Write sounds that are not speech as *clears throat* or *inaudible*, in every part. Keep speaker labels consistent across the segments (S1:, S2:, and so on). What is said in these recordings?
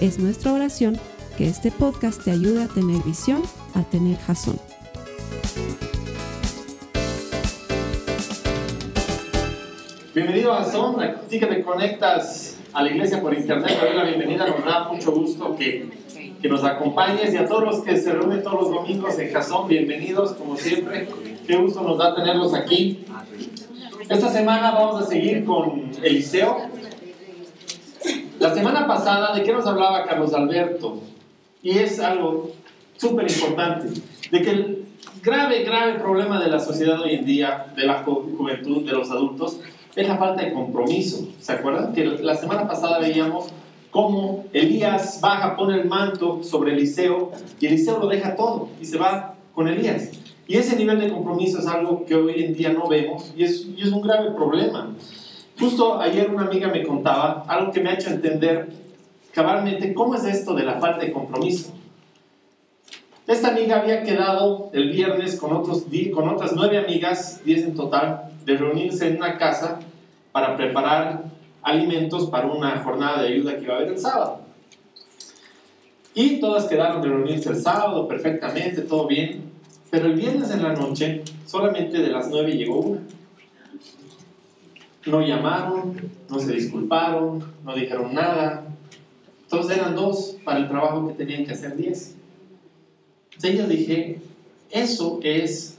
S1: Es nuestra oración que este podcast te ayude a tener visión, a tener jazón.
S2: Bienvenido a Jason, aquí que te conectas a la iglesia por internet, te doy la bienvenida, nos da mucho gusto que, que nos acompañes y a todos los que se reúnen todos los domingos en Jason, bienvenidos como siempre, qué gusto nos da tenerlos aquí. Esta semana vamos a seguir con Eliseo. La semana pasada, ¿de qué nos hablaba Carlos Alberto? Y es algo súper importante, de que el grave, grave problema de la sociedad hoy en día, de la juventud, de los adultos, es la falta de compromiso. ¿Se acuerdan? Que la semana pasada veíamos cómo Elías baja, pone el manto sobre Eliseo y Eliseo lo deja todo y se va con Elías. Y ese nivel de compromiso es algo que hoy en día no vemos y es, y es un grave problema. Justo ayer una amiga me contaba algo que me ha hecho entender cabalmente cómo es esto de la falta de compromiso. Esta amiga había quedado el viernes con, otros, con otras nueve amigas, diez en total, de reunirse en una casa para preparar alimentos para una jornada de ayuda que iba a haber el sábado. Y todas quedaron de reunirse el sábado perfectamente, todo bien, pero el viernes en la noche solamente de las nueve llegó una. No llamaron, no se disculparon, no dijeron nada, entonces eran dos para el trabajo que tenían que hacer diez. Entonces yo dije, eso es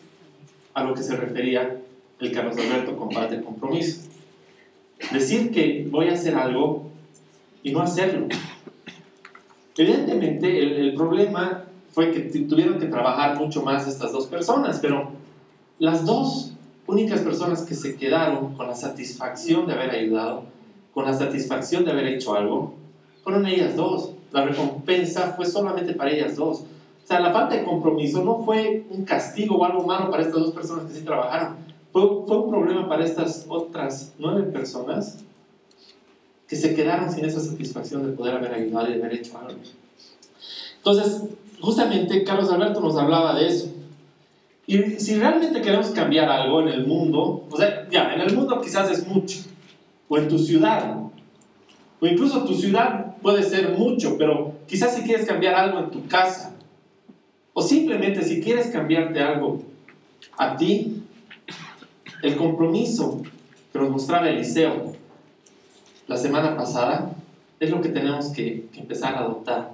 S2: a lo que se refería el Carlos Alberto con de compromiso. Decir que voy a hacer algo y no hacerlo. Evidentemente el problema fue que tuvieron que trabajar mucho más estas dos personas, pero las dos únicas personas que se quedaron con la satisfacción de haber ayudado, con la satisfacción de haber hecho algo, fueron ellas dos. La recompensa fue solamente para ellas dos. O sea, la falta de compromiso no fue un castigo o algo malo para estas dos personas que sí trabajaron. Fue, un problema para estas otras nueve personas que se quedaron sin esa satisfacción de poder haber ayudado y de haber hecho algo. Entonces, justamente Carlos Alberto nos hablaba de eso. Y si realmente queremos cambiar algo en el mundo, o sea, ya, en el mundo quizás es mucho, o en tu ciudad, o incluso tu ciudad puede ser mucho, pero quizás si quieres cambiar algo en tu casa, o simplemente si quieres cambiarte algo a ti, el compromiso que nos mostraba Eliseo la semana pasada es lo que tenemos que, empezar a adoptar.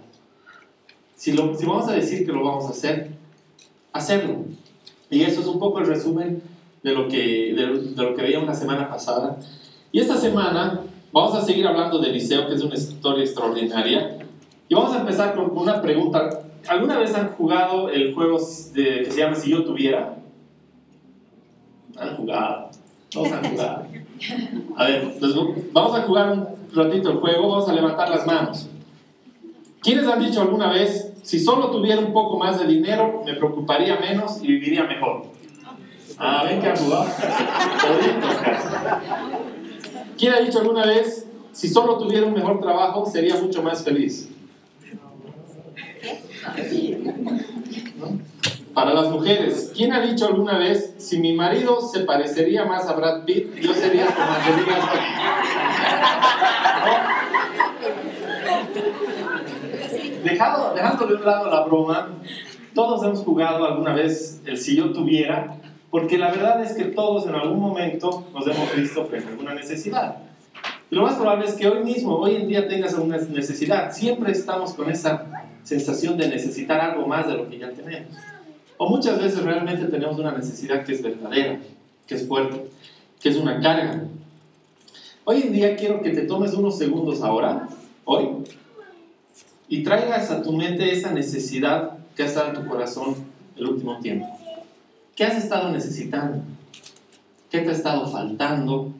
S2: Si, lo, si vamos a decir que lo vamos a hacer, hacerlo. Y eso es un poco el resumen de lo que, de, de lo que veíamos la semana pasada. Y esta semana Vamos a seguir hablando de Eliseo, que es una historia extraordinaria. Y vamos a empezar con una pregunta. ¿Alguna vez han jugado el juego que se llama Si yo tuviera? Han jugado. Todos han jugado. A ver, pues vamos a jugar un ratito el juego. Vamos a levantar las manos. ¿Quiénes han dicho alguna vez, si solo tuviera un poco más de dinero, me preocuparía menos y viviría mejor? Ah, ven que. ¿Quién ha dicho alguna vez, si solo tuviera un mejor trabajo, sería mucho más feliz? Para las mujeres, ¿quién ha dicho alguna vez, si mi marido se parecería más a Brad Pitt, yo sería como Angelina Dejado, dejando de un lado la broma, todos hemos jugado alguna vez el si yo tuviera, porque la verdad es que todos en algún momento nos hemos visto frente a alguna necesidad. Y lo más probable es que hoy mismo, hoy en día tengas alguna necesidad. Siempre estamos con esa sensación de necesitar algo más de lo que ya tenemos. O muchas veces realmente tenemos una necesidad que es verdadera, que es fuerte, que es una carga. Hoy en día quiero que te tomes unos segundos ahora, hoy, y traigas a tu mente esa necesidad que ha estado en tu corazón el último tiempo. ¿Qué has estado necesitando? ¿Qué te ha estado faltando?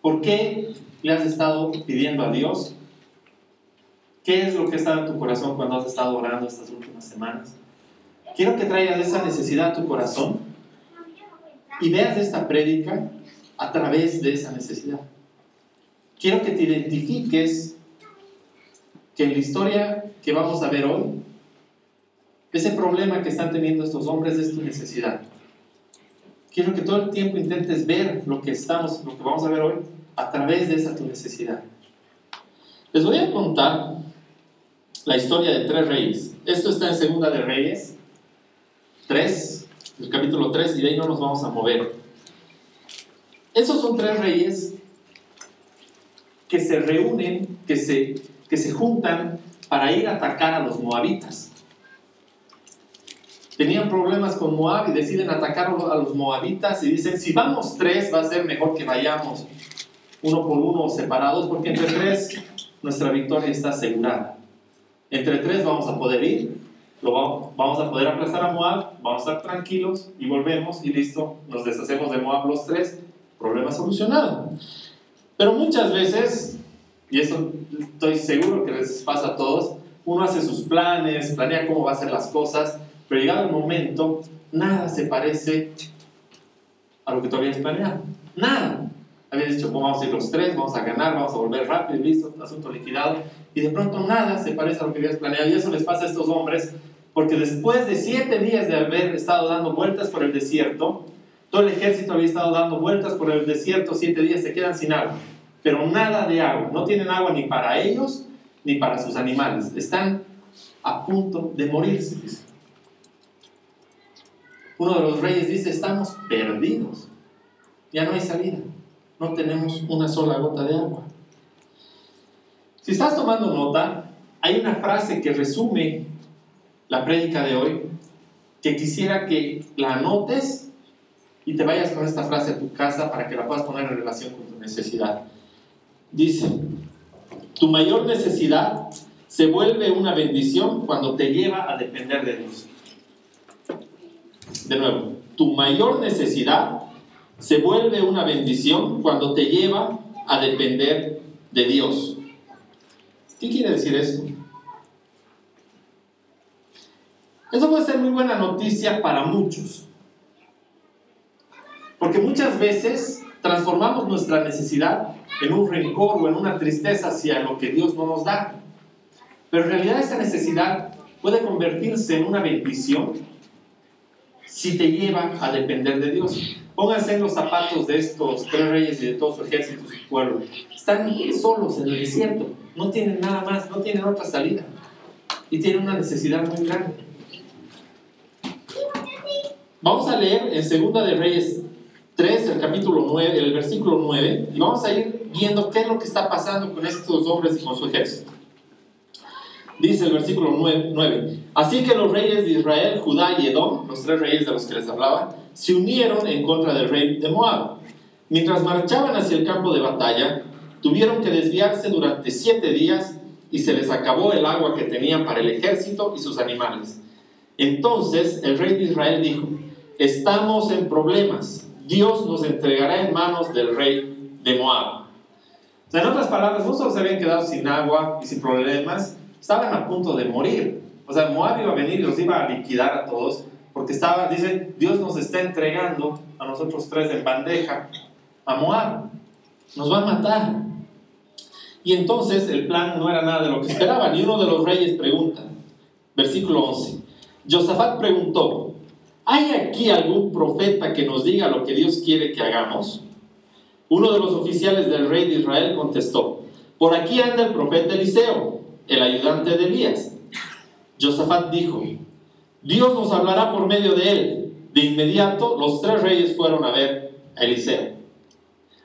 S2: ¿Por qué le has estado pidiendo a Dios ¿Qué es lo que está en tu corazón cuando has estado orando estas últimas semanas? Quiero que traigas esa necesidad a tu corazón y veas esta prédica a través de esa necesidad. Quiero que te identifiques que en la historia que vamos a ver hoy, ese problema que están teniendo estos hombres es tu necesidad. Quiero que todo el tiempo intentes ver lo que estamos, lo que vamos a ver hoy, a través de esa tu necesidad. Les voy a contar la historia de tres reyes. Esto está en Segunda de Reyes 3, el capítulo 3, y de ahí no nos vamos a mover. Esos son tres reyes que se reúnen, que se, que se juntan para ir a atacar a los moabitas tenían problemas con Moab y deciden atacar a los moabitas y dicen, si vamos tres va a ser mejor que vayamos uno por uno separados, porque entre tres nuestra victoria está asegurada. Entre tres vamos a poder ir, lo vamos, a poder aplastar a Moab, vamos a estar tranquilos y volvemos y listo, nos deshacemos de Moab los tres, problema solucionado. Pero muchas veces, y eso estoy seguro que les pasa a todos, uno hace sus planes, planea cómo va a hacer las cosas, pero llegado el momento, nada se parece a lo que tú habías planeado. Nada. Habías dicho, vamos a ir los tres, vamos a ganar, vamos a volver rápido, listo, asunto liquidado. Y de pronto nada se parece a lo que habías planeado. Y eso les pasa a estos hombres, porque después de siete días de haber estado dando vueltas por el desierto, todo el ejército había estado dando vueltas por el desierto, siete días se quedan sin agua. Pero nada de agua. No tienen agua ni para ellos ni para sus animales. Están a punto de morirse uno de los reyes dice, estamos perdidos, ya no hay salida, no tenemos una sola gota de agua. Si estás tomando nota, hay una frase que resume la prédica de hoy, que quisiera que la anotes y te vayas con esta frase a tu casa para que la puedas poner en relación con tu necesidad. Dice, tu mayor necesidad se vuelve una bendición cuando te lleva a depender de Dios de nuevo, tu mayor necesidad se vuelve una bendición cuando te lleva a depender de Dios. ¿Qué quiere decir esto? Eso puede ser muy buena noticia para muchos. Porque muchas veces transformamos nuestra necesidad en un rencor o en una tristeza hacia lo que Dios no nos da. Pero en realidad esa necesidad puede convertirse en una bendición si te lleva a depender de Dios. Pónganse en los zapatos de estos tres reyes y de todo su ejército, su pueblo. Están solos en el desierto, no tienen nada más, no tienen otra salida. Y tienen una necesidad muy grande. Vamos a leer en Segunda de Reyes 3, el capítulo 9, el versículo 9, y vamos a ir viendo qué es lo que está pasando con estos hombres y con su ejército. Dice el versículo 9, así que los reyes de Israel, Judá y Edom, los tres reyes de los que les hablaba, se unieron en contra del rey de Moab. Mientras marchaban hacia el campo de batalla, tuvieron que desviarse durante siete días y se les acabó el agua que tenían para el ejército y sus animales. Entonces el rey de Israel dijo, estamos en problemas, Dios nos entregará en manos del rey de Moab. En otras palabras, no solo se habían quedado sin agua y sin problemas, estaban a punto de morir. O sea, Moab iba a venir y los iba a liquidar a todos, porque estaba, dice, Dios nos está entregando a nosotros tres en bandeja a Moab. Nos va a matar. Y entonces el plan no era nada de lo que esperaban. Y uno de los reyes pregunta, versículo 11, Josafat preguntó, ¿hay aquí algún profeta que nos diga lo que Dios quiere que hagamos? Uno de los oficiales del rey de Israel contestó, por aquí anda el profeta Eliseo el ayudante de Elías. Josafat dijo, Dios nos hablará por medio de él. De inmediato los tres reyes fueron a ver a Eliseo.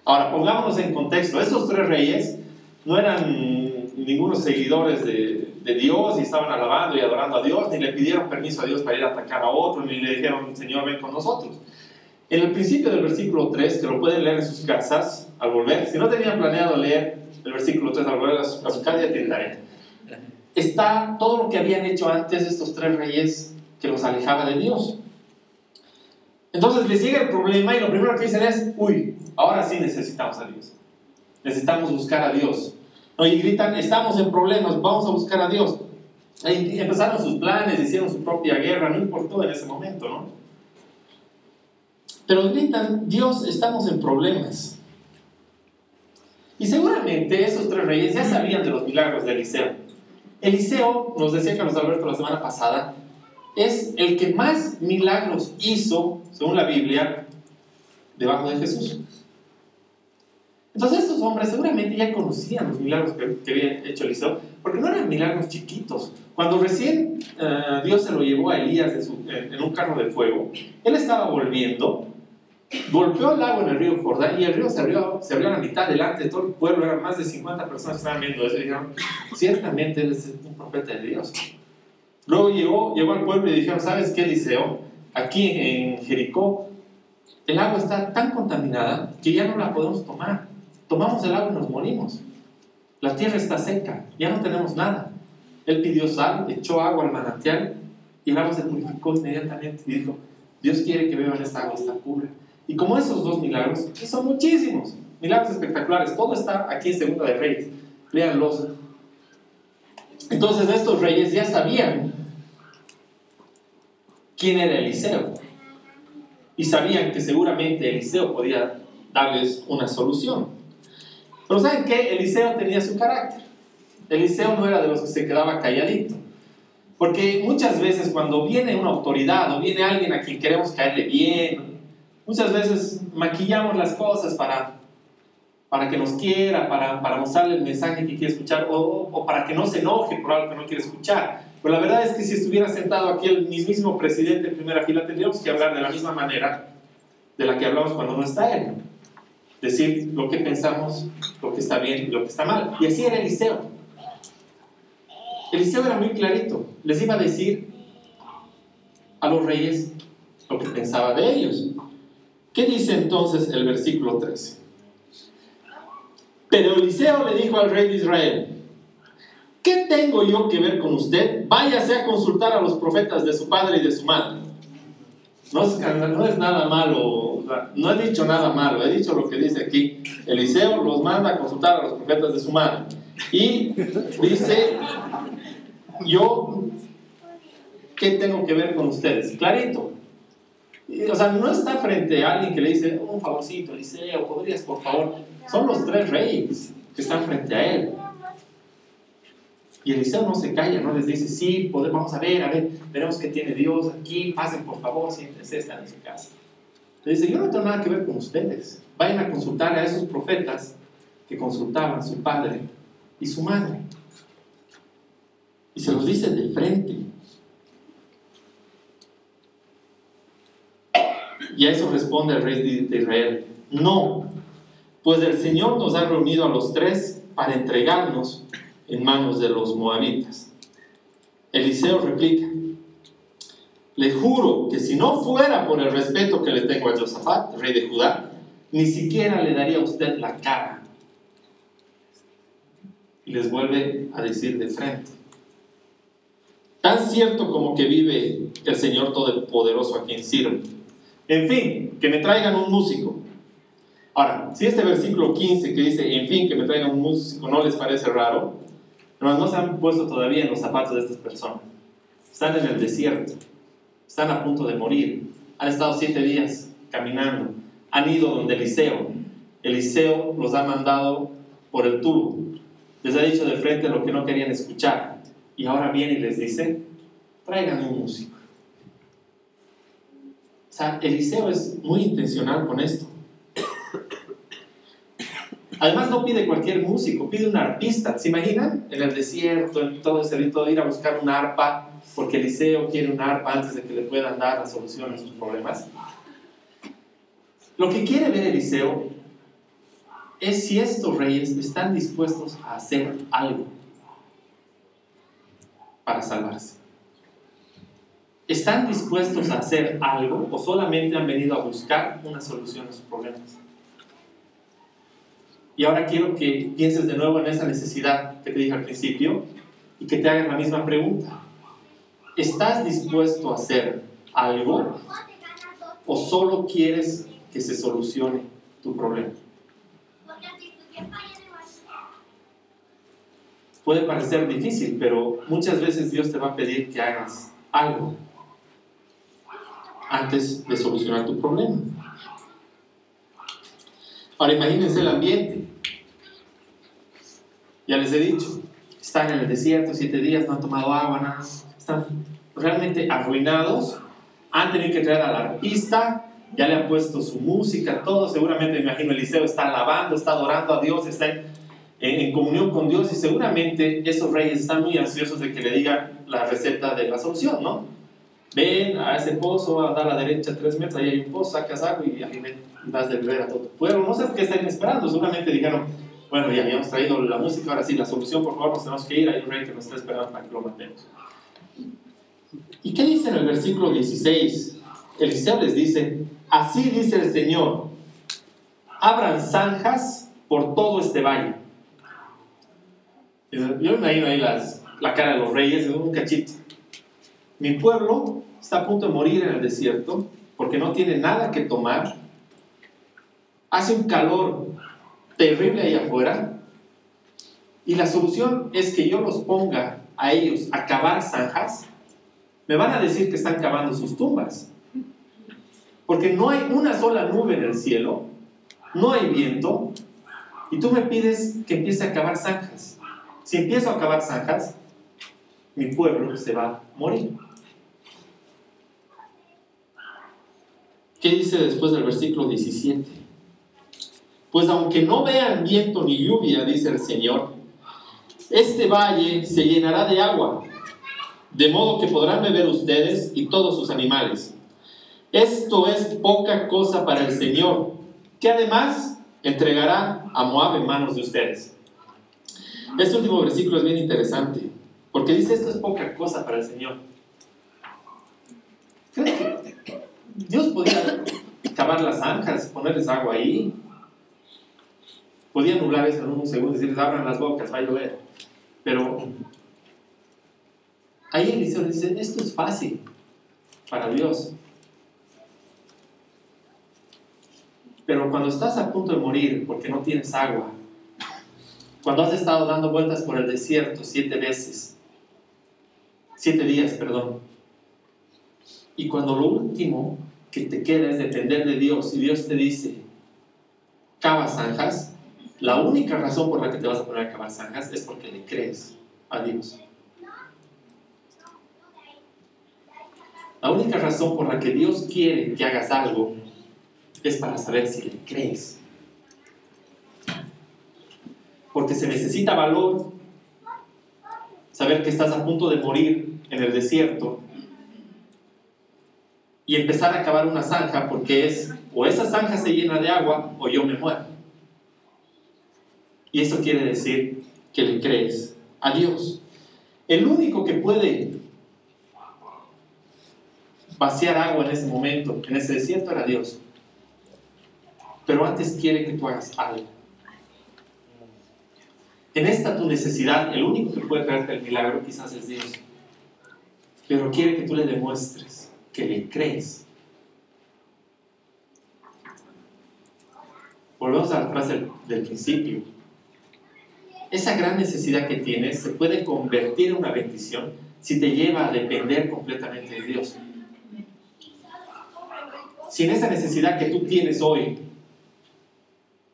S2: Ahora, pongámonos en contexto, esos tres reyes no eran ningunos seguidores de, de, Dios y estaban alabando y adorando a Dios, ni le pidieron permiso a Dios para ir a atacar a otro, ni le dijeron, Señor, ven con nosotros. En el principio del versículo 3, que lo pueden leer en sus casas al volver, si no tenían planeado leer el versículo 3 al volver a su, casa, ya tienen está todo lo que habían hecho antes estos tres reyes que los alejaba de Dios. Entonces les llega el problema y lo primero que dicen es, uy, ahora sí necesitamos a Dios. Necesitamos buscar a Dios. Y gritan, estamos en problemas, vamos a buscar a Dios. Empezaron sus planes, hicieron su propia guerra, no importó en ese momento, ¿no? Pero gritan, Dios, estamos en problemas. Y seguramente esos tres reyes ya sabían de los milagros de Eliseo. Eliseo, nos decía Carlos Alberto la semana pasada, es el que más milagros hizo, según la Biblia, debajo de Jesús. Entonces estos hombres seguramente ya conocían los milagros que, había hecho Eliseo, porque no eran milagros chiquitos. Cuando recién eh, Dios se lo llevó a Elías en un carro de fuego, él estaba volviendo, golpeó el agua en el río Jordán y el río se abrió, se abrió a la mitad delante de todo el pueblo, eran más de 50 personas que estaban viendo eso y dijeron, ciertamente él es un profeta de Dios. Luego llegó, llegó al pueblo y dijeron, ¿sabes qué, Eliseo? Aquí en Jericó el agua está tan contaminada que ya no la podemos tomar tomamos el agua y nos morimos. La tierra está seca, ya no tenemos nada. Él pidió sal, echó agua al manantial y el agua se purificó inmediatamente y dijo, Dios quiere que beban esta agua, está pura. Y como esos dos milagros, que son muchísimos, milagros espectaculares, todo está aquí en Segunda de Reyes, léanlos. Entonces estos reyes ya sabían quién era Eliseo y sabían que seguramente Eliseo podía darles una solución. Pero ¿saben qué? Eliseo tenía su carácter. Eliseo no era de los que se quedaba calladito. Porque muchas veces cuando viene una autoridad o viene alguien a quien queremos caerle bien, muchas veces maquillamos las cosas para, para que nos quiera, para, para mostrarle el mensaje que quiere escuchar o, o, para que no se enoje por algo que no quiere escuchar. Pero la verdad es que si estuviera sentado aquí el mismísimo presidente en primera fila, tendríamos que hablar de la misma manera de la que hablamos cuando no está él decir lo que pensamos, lo que está bien y lo que está mal. Y así era Eliseo. Eliseo era muy clarito. Les iba a decir a los reyes lo que pensaba de ellos. ¿Qué dice entonces el versículo 13? Pero Eliseo le dijo al rey de Israel, ¿qué tengo yo que ver con usted? Váyase a consultar a los profetas de su padre y de su madre. No es, nada malo no he dicho nada malo, he dicho lo que dice aquí. Eliseo los manda a consultar a los profetas de su madre. Y dice, yo, ¿qué tengo que ver con ustedes? Clarito. O sea, no está frente a alguien que le dice, un favorcito, Eliseo, podrías, por favor. Son los tres reyes que están frente a él. Y Eliseo no se calla, no les dice, sí, podemos, vamos a ver, a ver, veremos qué tiene Dios aquí, pasen por favor, siéntense, están en su casa. Le dice, yo no tengo nada que ver con ustedes. Vayan a consultar a esos profetas que consultaban su padre y su madre. Y se los dice de frente. Y a eso responde el rey de Israel, no, pues el Señor nos ha reunido a los tres para entregarnos en manos de los moabitas. Eliseo replica, le juro que si no fuera por el respeto que le tengo a Josafat, rey de Judá, ni siquiera le daría a usted la cara. Y les vuelve a decir de frente. Tan cierto como que vive el Señor Todopoderoso a quien sirve. En fin, que me traigan un músico. Ahora, si este versículo 15 que dice, en fin, que me traigan un músico, no les parece raro, no se han puesto todavía en los zapatos de estas personas. Están en el desierto están a punto de morir, han estado siete días caminando, han ido donde Eliseo, Eliseo los ha mandado por el tubo, les ha dicho de frente lo que no querían escuchar, y ahora viene y les dice, traigan un músico. O sea, Eliseo es muy intencional con esto. Además no pide cualquier músico, pide un artista. ¿Se imaginan? En el desierto, en todo ese rito ir a buscar una arpa porque Eliseo quiere un arpa antes de que le puedan dar la solución a sus problemas. Lo que quiere ver Eliseo es si estos reyes están dispuestos a hacer algo para salvarse. ¿Están dispuestos a hacer algo o solamente han venido a buscar una solución a sus problemas? Y ahora quiero que pienses de nuevo en esa necesidad que te dije al principio y que te hagas la misma pregunta. ¿Estás dispuesto a hacer algo o solo quieres que se solucione tu problema? puede parecer difícil, pero muchas veces Dios te va a pedir que hagas algo antes de solucionar tu problema. Ahora imagínense el ambiente. Ya les he dicho, están en el desierto siete días, no han tomado agua, nada. Están realmente arruinados. Han tenido que traer a la artista, ya le han puesto su música, todo. Seguramente, me imagino, Eliseo está alabando, está adorando a Dios, está en, en, comunión con Dios y seguramente esos reyes están muy ansiosos de que le digan la receta de la solución, ¿no? Ven a ese pozo, a a la derecha tres metros, ahí hay un pozo, sacas agua y das de beber a todo tu pueblo. No sé qué están esperando, seguramente dijeron, bueno, ya habíamos traído la música, ahora sí, la solución, por favor, nos tenemos que ir, hay un rey que nos está esperando para que lo matemos. ¿Y qué dice en el versículo 16? Eliseo les dice, así dice el Señor, abran zanjas por todo este valle. Yo me imagino ahí las, la cara de los reyes, un cachito. Mi pueblo está a punto de morir en el desierto porque no tiene nada que tomar. Hace un calor terrible ahí afuera. Y la solución es que yo los ponga a ellos a cavar zanjas. Me van a decir que están cavando sus tumbas. Porque no hay una sola nube en el cielo, no hay viento, y tú me pides que empiece a cavar zanjas. Si empiezo a cavar zanjas, mi pueblo se va a morir. ¿Qué dice después del versículo 17? Pues aunque no vean viento ni lluvia, dice el Señor, este valle se llenará de agua, de modo que podrán beber ustedes y todos sus animales. Esto es poca cosa para el Señor, que además entregará a Moab en manos de ustedes. Este último versículo es bien interesante, porque dice esto es poca cosa para el Señor. Dios podía cavar las zanjas, ponerles agua ahí. Podía nublar eso en un segundo decirles, abran las bocas, va a llover. Pero ahí Eliseo dice, esto es fácil para Dios. Pero cuando estás a punto de morir porque no tienes agua, cuando has estado dando vueltas por el desierto siete veces, siete días, perdón, y cuando lo último que te queda es depender de Dios y Dios te dice, cava zanjas, la única razón por la que te vas a poner a cavar zanjas es porque le crees a Dios. La única razón por la que Dios quiere que hagas algo es para saber si le crees. Porque se necesita valor saber que estás a punto de morir en el desierto y empezar a cavar una zanja porque es o esa zanja se llena de agua o yo me muero. Y eso quiere decir que le crees a Dios. El único que puede vaciar agua en ese momento, en ese desierto, era Dios. Pero antes quiere que tú hagas algo. En esta tu necesidad, el único que puede traerte el milagro quizás es Dios. Pero quiere que tú le demuestres que le crees. Volvemos a la frase del, principio. Esa gran necesidad que tienes se puede convertir en una bendición si te lleva a depender completamente de Dios. Si en esa necesidad que tú tienes hoy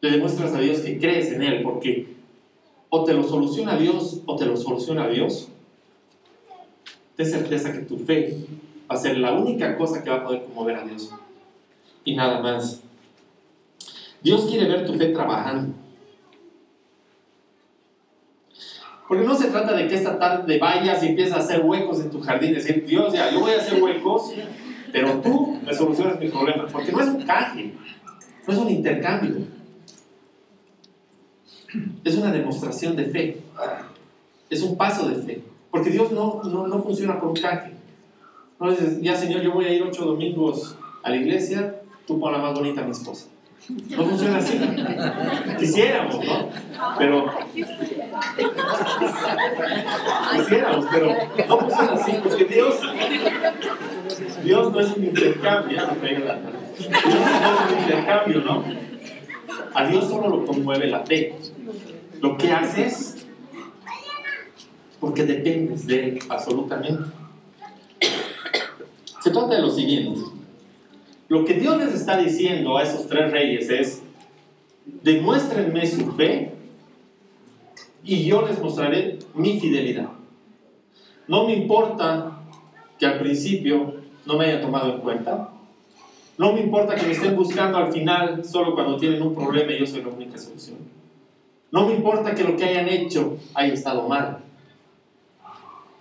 S2: le demuestras a Dios que crees en Él, porque o te lo soluciona Dios o te lo soluciona Dios, ten certeza que tu fe va a ser la única cosa que va a poder conmover a Dios. Y nada más. Dios quiere ver tu fe trabajando. Porque no se trata de que esta tarde vayas y empieces a hacer huecos en tu jardín, decir, Dios, ya, yo voy a hacer huecos, pero tú me solucionas mis problemas. Porque no es un canje, no es un intercambio. Es una demostración de fe. Es un paso de fe. Porque Dios no, no, no funciona por un canje. No dices, ya Señor, yo voy a ir ocho domingos a la iglesia, tú pon la más bonita a mi esposa. No funciona así. Quisiéramos, ¿no? Pero. Quisiéramos, pero no funciona así, porque Dios. Dios no es un intercambio. Dios no es un intercambio, ¿no? A Dios solo lo conmueve la fe. Lo que haces porque dependes de Él absolutamente. Se trata de lo siguiente. Lo que Dios les está diciendo a esos tres reyes es, demuéstrenme su fe y yo les mostraré mi fidelidad. No me importa que al principio no me hayan tomado en cuenta. No me importa que me estén buscando al final solo cuando tienen un problema y yo soy la única solución. No me importa que lo que hayan hecho haya estado mal.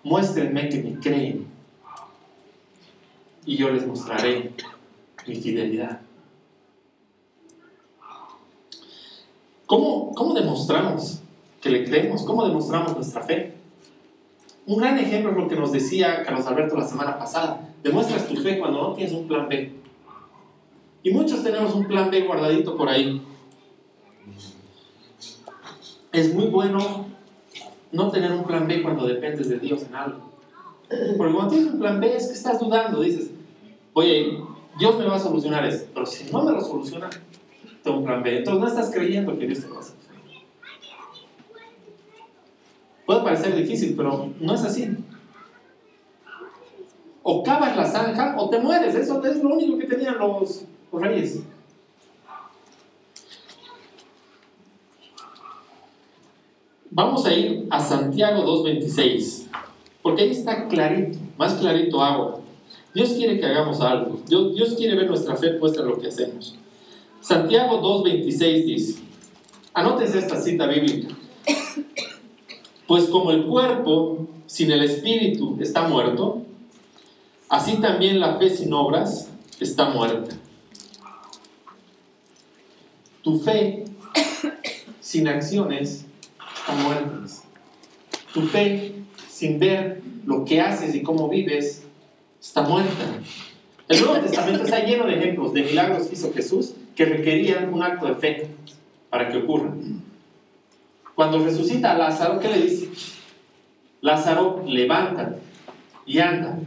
S2: Muéstrenme que me creen y yo les mostraré mi fidelidad. ¿Cómo, ¿Cómo demostramos que le creemos? ¿Cómo demostramos nuestra fe? Un gran ejemplo es lo que nos decía Carlos Alberto la semana pasada. Demuestras tu fe cuando no tienes un plan B. Y muchos tenemos un plan B guardadito por ahí. Es muy bueno no tener un plan B cuando dependes de Dios en algo. Porque cuando tienes un plan B es que estás dudando, dices, oye, Dios me va a solucionar esto, pero si no me lo soluciona, tengo un plan B. Entonces no estás creyendo que Dios te va a solucionar. Puede parecer difícil, pero no es así. O cavas la zanja o te mueres. Eso es lo único que tenían los, reyes. Vamos a ir a Santiago 2.26, porque ahí está clarito, más clarito agua. Dios quiere que hagamos algo. Dios, quiere ver nuestra fe puesta en lo que hacemos. Santiago 2.26 dice, anótense esta cita bíblica. Pues como el cuerpo sin el espíritu está muerto, así también la fe sin obras está muerta. Tu fe sin acciones está muerta. Tu fe sin ver lo que haces y cómo vives está muerta. El Nuevo Testamento está lleno de ejemplos de milagros que hizo Jesús que requerían un acto de fe para que ocurran. Cuando resucita a Lázaro, ¿qué le dice? Lázaro, levántate y anda.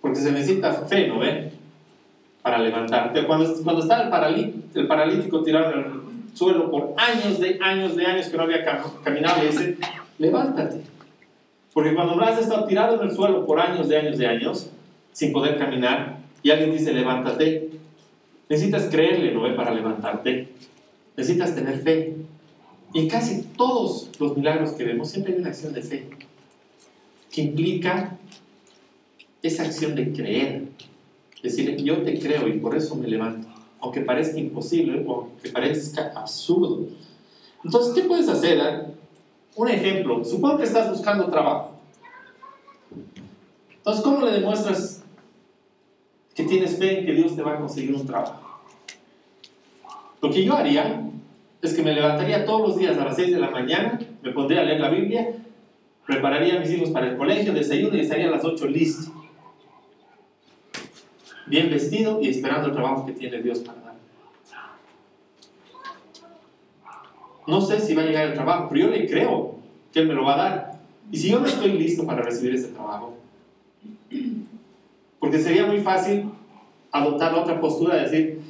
S2: Porque se necesita fe, ¿no ve? Para levantarte. Cuando, cuando está el, el paralítico tirado en el suelo por años de años de años que no había caminado, le dice, levántate. Porque cuando has estado tirado en el suelo por años de años de años, sin poder caminar, y alguien dice, levántate, necesitas creerle, ¿no ve? Para levantarte. Necesitas tener fe. Y casi todos los milagros que vemos siempre hay una acción de fe que implica esa acción de creer. Decir, yo te creo y por eso me levanto, aunque parezca imposible aunque parezca absurdo. Entonces, ¿qué puedes hacer? Un ejemplo, supongo que estás buscando trabajo. Entonces, ¿cómo le demuestras que tienes fe en que Dios te va a conseguir un trabajo? Lo que yo haría es que me levantaría todos los días a las 6 de la mañana, me pondría a leer la Biblia, prepararía a mis hijos para el colegio, desayuno y estaría a las 8 listo. Bien vestido y esperando el trabajo que tiene Dios para dar. No sé si va a llegar el trabajo, pero yo le creo que Él me lo va a dar. Y si yo no estoy listo para recibir ese trabajo, porque sería muy fácil adoptar otra postura de decir,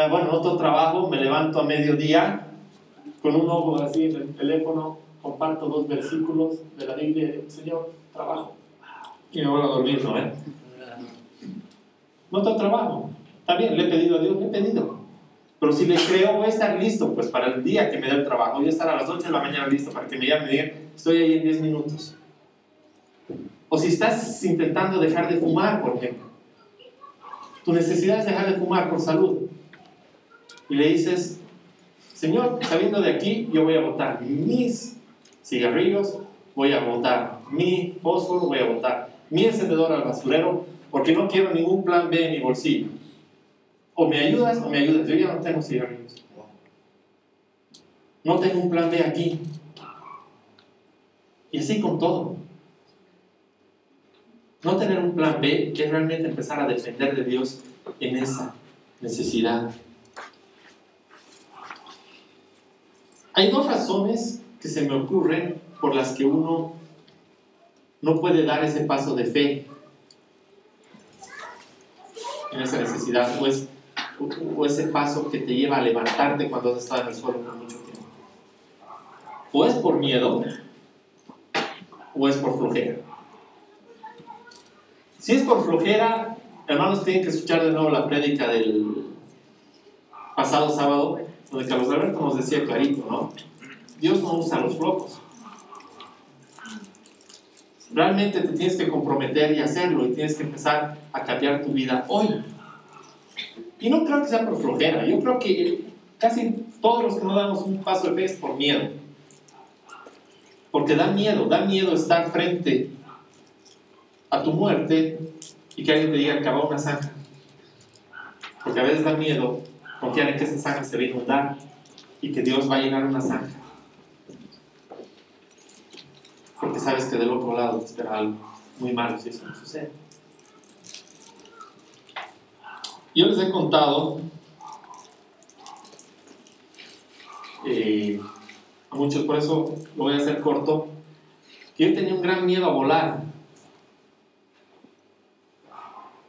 S2: Ah, bueno, otro trabajo, me levanto a mediodía, con un ojo así en el teléfono, comparto dos versículos de la Biblia Señor, trabajo. Y me vuelvo a dormir, ¿no? Eh? No otro trabajo. Bien, le he pedido a Dios, le he pedido. Pero si le creo, voy a estar listo, pues para el día que me dé el trabajo, voy a estar a las 8 de la mañana listo para que me llame y estoy ahí en 10 minutos. O si estás intentando dejar de fumar, por ejemplo. Tu necesidad es dejar de fumar por salud y le dices, Señor, saliendo de aquí, yo voy a botar mis cigarrillos, voy a botar mi fósforo, voy a botar mi encendedor al basurero, porque no quiero ningún plan B en mi bolsillo. O me ayudas o me ayudas. Yo ya no tengo cigarrillos. No tengo un plan B aquí. Y así con todo. No tener un plan B es realmente empezar a depender de Dios en esa necesidad. Hay dos razones que se me ocurren por las que uno no puede dar ese paso de fe en esa necesidad o, ese paso que te lleva a levantarte cuando has estado en el suelo por mucho tiempo. O es por miedo o es por flojera? Si es por flojera, hermanos, tienen que escuchar de nuevo la prédica del pasado sábado, donde Carlos Alberto nos decía clarito, ¿no? Dios no usa a los flojos. Realmente te tienes que comprometer y hacerlo y tienes que empezar a cambiar tu vida hoy. Y no creo que sea por flojera, yo creo que casi todos los que no damos un paso de fe es por miedo. Porque da miedo, da miedo estar frente a tu muerte y que alguien te diga va una zanja. Porque a veces da miedo confiar en que esa zanja se va a inundar y que Dios va a llenar una zanja. Porque sabes que del otro lado te espera algo muy malo si eso no sucede. Yo les he contado eh, a muchos, por eso lo voy a hacer corto, que yo tenía un gran miedo a volar.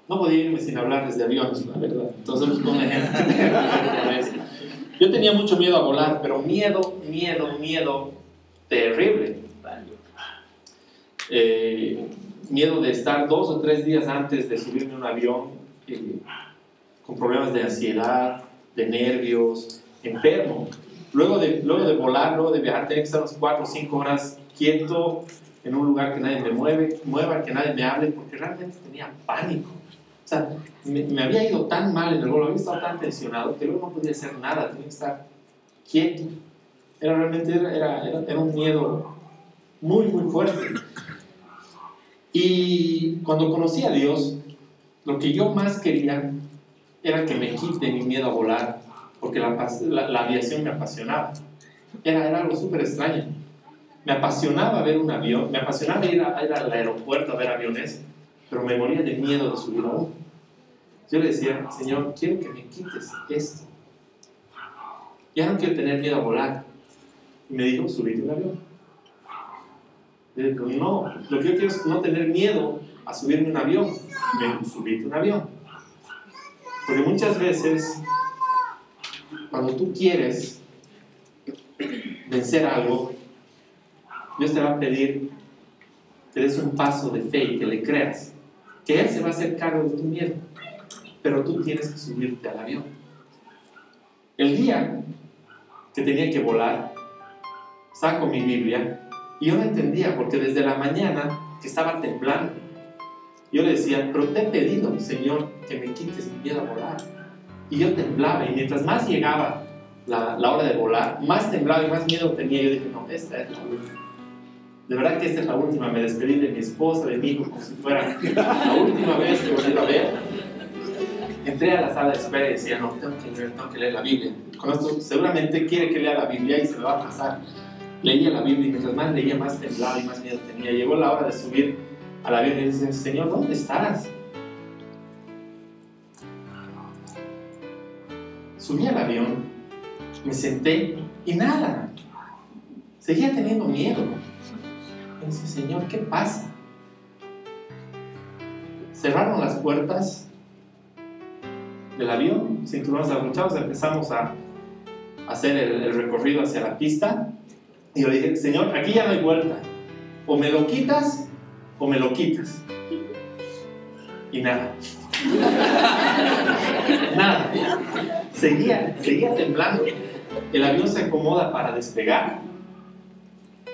S2: No podía irme sin hablarles de aviones, la verdad. Entonces, un *laughs* ejemplo. yo tenía mucho miedo a volar, pero miedo, miedo, miedo terrible. Eh, miedo de estar dos o tres días antes de subirme a un avión eh, con problemas de ansiedad, de nervios, enfermo. Luego de, luego de volar, luego de viajar, tenía que estar unas cuatro o cinco horas quieto en un lugar que nadie me mueve, mueva, que nadie me hable, porque realmente tenía pánico. O sea, me, había ido tan mal en el vuelo, había estado tan tensionado que luego no podía hacer nada, tenía que estar quieto. Era realmente, era, era, era un miedo muy, muy fuerte. Y cuando conocí a Dios, lo que yo más quería era que me quite mi miedo a volar, porque la, la, aviación me apasionaba. Era, era algo súper extraño. Me apasionaba ver un avión, me apasionaba ir, a, ir, al aeropuerto a ver aviones, pero me moría de miedo de subir a uno. Yo le decía, Señor, quiero que me quites esto. Ya no quiero tener miedo a volar. Y me dijo, subir un avión. Le digo, no, lo que yo quiero es no tener miedo a subirme un avión. Me subí un avión. Porque muchas veces, cuando tú quieres vencer algo, Dios te va a pedir que des un paso de fe y que le creas, que Él se va a hacer cargo de tu miedo, pero tú tienes que subirte al avión. El día que tenía que volar, saco mi Biblia y yo no entendía, porque desde la mañana que estaba temblando, yo le decía, pero te he pedido, Señor, que me quites mi miedo a volar. Y yo temblaba, y mientras más llegaba la, la, hora de volar, más temblaba y más miedo tenía. Yo dije, no, esta es la última. De verdad que esta es la última. Me despedí de mi esposa, de mi hijo, como si fuera la última vez que volví a ver. Entré a la sala de espera y decía, no, tengo que leer, tengo que leer la Biblia. Con esto, seguramente quiere que lea la Biblia y se me va a pasar. Leía la Biblia y mientras más leía, más temblaba y más miedo tenía. Llegó la hora de subir a la Biblia y dice, Señor, ¿dónde estás? Subí al avión, me senté y nada. Seguía teniendo miedo. Dice, Señor, ¿qué pasa? Cerraron las puertas del avión, cinturones abrochados, empezamos a hacer el, el recorrido hacia la pista. Y yo le dije, Señor, aquí ya no hay vuelta. O me lo quitas o me lo quitas. Y nada. nada. Seguía, seguía temblando. El avión se acomoda para despegar.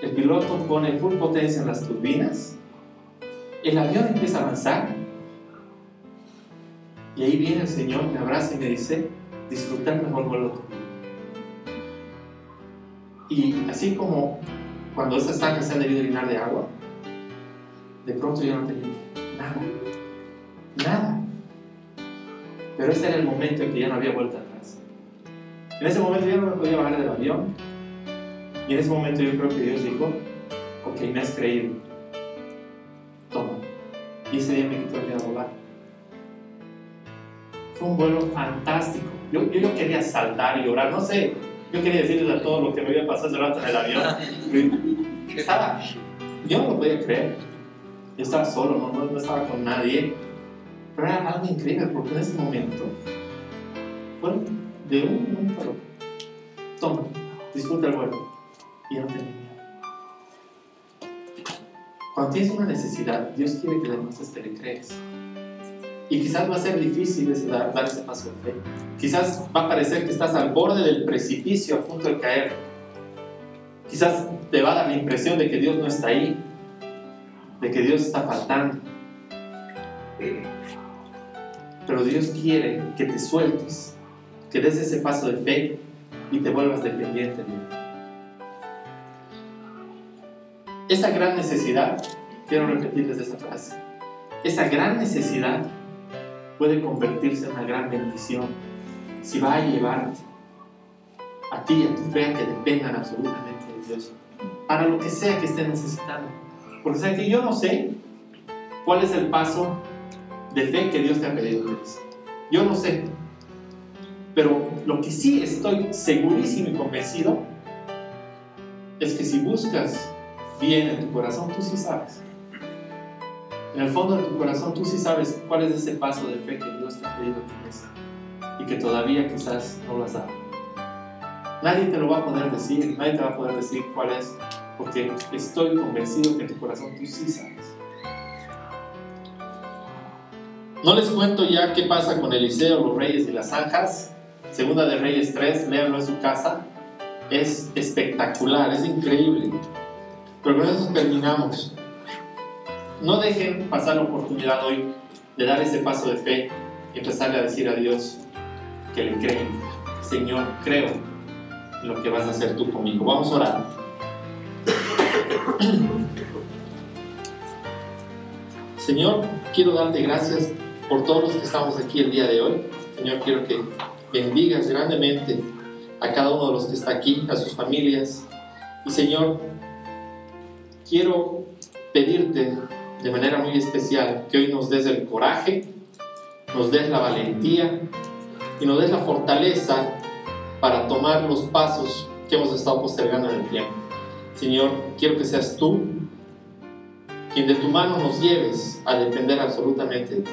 S2: El piloto pone full potencia en las turbinas. El avión empieza a avanzar. Y ahí viene el Señor, me abraza y me dice, disfrutar mejor vuelo Y así como cuando esas tanques se han debido llenar de agua, de pronto yo no tenía nada, nada. Pero ese era el momento en que ya no había vuelta atrás. En ese momento yo no me podía bajar del avión. Y en ese momento yo creo que Dios dijo, ok, me has creído. Toma. Y ese día me quitó el miedo a volar. Fue un vuelo fantástico. Yo, yo, quería saltar y llorar, no sé. Yo quería decirles a todos lo que me había pasado ese rato en el avión. *laughs* Estaba, yo no lo podía creer. Yo estaba solo, no, no, estaba con nadie. Pero era algo increíble porque en ese momento fue de un momento a otro. Toma, disfruta el vuelo. Y no tenía Cuando tienes una necesidad, Dios quiere que demuestres que le crees. Y quizás va a ser difícil dar, dar, ese paso de fe. Quizás va a parecer que estás al borde del precipicio a punto de caer. Quizás te va a dar la impresión de que Dios no está ahí, de que Dios está faltando. Pero Dios quiere que te sueltes, que des ese paso de fe y te vuelvas dependiente de Él. Esa gran necesidad, quiero repetirles esa frase, esa gran necesidad puede convertirse en una gran bendición si va a llevarte a ti y a tu fe a que dependan absolutamente de Dios para lo que sea que esté necesitando. Porque sea que yo no sé cuál es el paso de fe que Dios te ha pedido Yo no sé. Pero lo que sí estoy segurísimo y convencido es que si buscas bien en tu corazón, tú sí sabes. En el fondo de tu corazón tú sí sabes cuál es ese paso de fe que Dios te ha pedido que y que todavía quizás no lo has dado. Nadie te lo va a poder decir, nadie te va a poder decir cuál es, porque estoy convencido que en tu corazón tú sí sabes. No les cuento ya qué pasa con Eliseo, los reyes y las zanjas. Segunda de Reyes 3, léanlo en su casa. Es espectacular, es increíble. Pero con eso terminamos. No dejen pasar la oportunidad hoy de dar ese paso de fe y empezarle a decir a Dios que le creen. Señor, creo en lo que vas a hacer tú conmigo. Vamos a orar. *clears throat* Señor, quiero darte gracias por todos los que estamos aquí el día de hoy. Señor, quiero que bendigas grandemente a cada uno de los que está aquí, a sus familias. Y Señor, quiero pedirte de manera muy especial que hoy nos des el coraje, nos des la valentía y nos des la fortaleza para tomar los pasos que hemos estado postergando en el tiempo. Señor, quiero que seas tú quien de tu mano nos lleves a depender absolutamente de ti.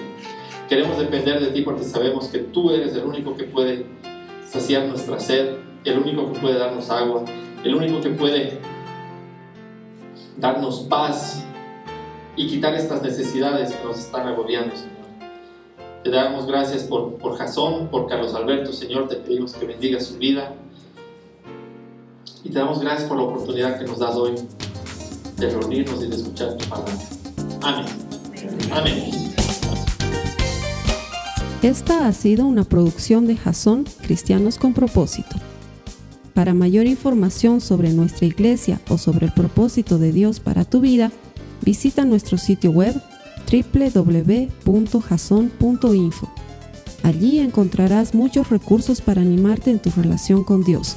S2: Queremos depender de ti porque sabemos que tú eres el único que puede saciar nuestra sed, el único que puede darnos agua, el único que puede darnos paz y quitar estas necesidades que nos están agobiando, Señor. Te damos gracias por, por Jasón, por Carlos Alberto, Señor, te pedimos que bendiga su vida. Y te damos gracias por la oportunidad que nos das hoy de reunirnos y de escuchar tu palabra. Amén. Amén.
S1: Esta ha sido una producción de Jasón Cristianos con Propósito. Para mayor información sobre nuestra iglesia o sobre el propósito de Dios para tu vida, visita nuestro sitio web www.jason.info. Allí encontrarás muchos recursos para animarte en tu relación con Dios,